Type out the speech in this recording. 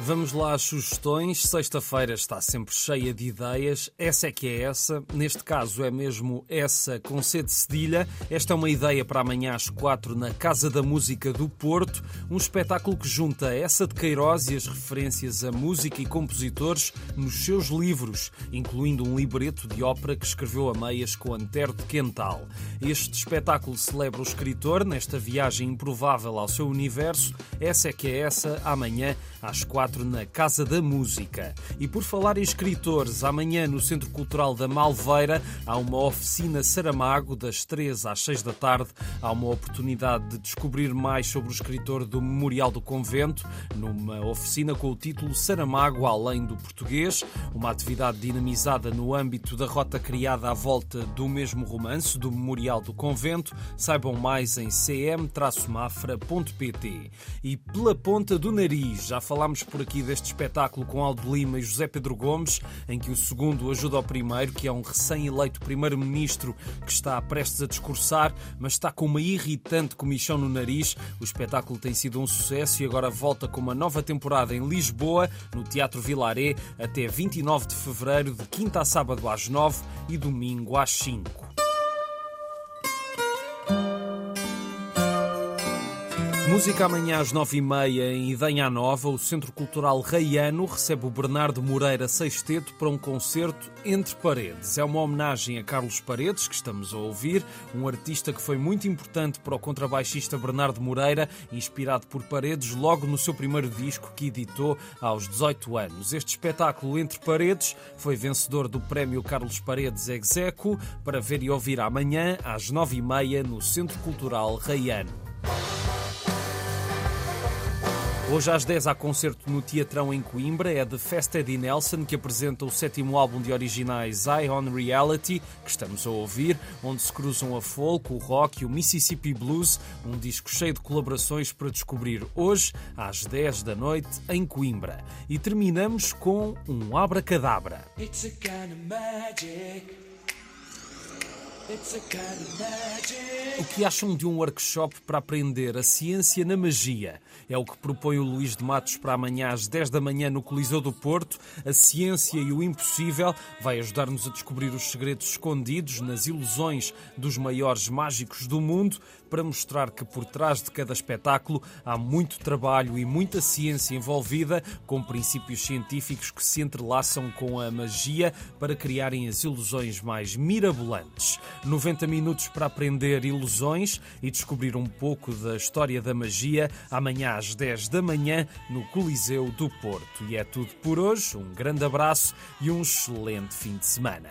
Vamos lá às sugestões. Sexta-feira está sempre cheia de ideias. Essa é que é essa. Neste caso é mesmo essa com C de cedilha. Esta é uma ideia para amanhã às quatro na Casa da Música do Porto. Um espetáculo que junta essa de Queiroz e as referências a música e compositores nos seus livros, incluindo um libreto de ópera que escreveu a meias com Antero de Quental. Este espetáculo celebra o escritor nesta viagem improvável ao seu universo. Essa é que é essa amanhã às quatro na Casa da Música. E por falar em escritores, amanhã no Centro Cultural da Malveira há uma oficina Saramago, das três às seis da tarde. Há uma oportunidade de descobrir mais sobre o escritor do Memorial do Convento, numa oficina com o título Saramago Além do Português, uma atividade dinamizada no âmbito da rota criada à volta do mesmo romance, do Memorial do Convento. Saibam mais em cm-mafra.pt. E pela ponta do nariz, já falámos por aqui deste espetáculo com Aldo Lima e José Pedro Gomes, em que o segundo ajuda ao primeiro, que é um recém-eleito primeiro-ministro que está prestes a discursar, mas está com uma irritante comichão no nariz. O espetáculo tem sido um sucesso e agora volta com uma nova temporada em Lisboa, no Teatro Vilaré, até 29 de fevereiro, de quinta a sábado às 9 e domingo às 5. Música amanhã às nove e meia em Idanha Nova, o Centro Cultural Reiano recebe o Bernardo Moreira Sexteto para um concerto entre paredes. É uma homenagem a Carlos Paredes, que estamos a ouvir, um artista que foi muito importante para o contrabaixista Bernardo Moreira, inspirado por Paredes logo no seu primeiro disco que editou aos 18 anos. Este espetáculo Entre Paredes foi vencedor do Prémio Carlos Paredes Execo para ver e ouvir amanhã às nove e meia no Centro Cultural Reiano. Hoje às 10 há concerto no Teatrão em Coimbra, é de Festa Eddie Nelson, que apresenta o sétimo álbum de originais Eye on Reality, que estamos a ouvir, onde se cruzam a folk, o rock e o Mississippi Blues, um disco cheio de colaborações para descobrir hoje, às 10 da noite, em Coimbra. E terminamos com um abracadabra. It's O que acham de um workshop para aprender a ciência na magia? É o que propõe o Luís de Matos para amanhã às 10 da manhã no Coliseu do Porto. A ciência e o impossível vai ajudar-nos a descobrir os segredos escondidos nas ilusões dos maiores mágicos do mundo para mostrar que por trás de cada espetáculo há muito trabalho e muita ciência envolvida, com princípios científicos que se entrelaçam com a magia para criarem as ilusões mais mirabolantes. 90 minutos para aprender ilusões e descobrir um pouco da história da magia, amanhã às 10 da manhã no Coliseu do Porto. E é tudo por hoje. Um grande abraço e um excelente fim de semana.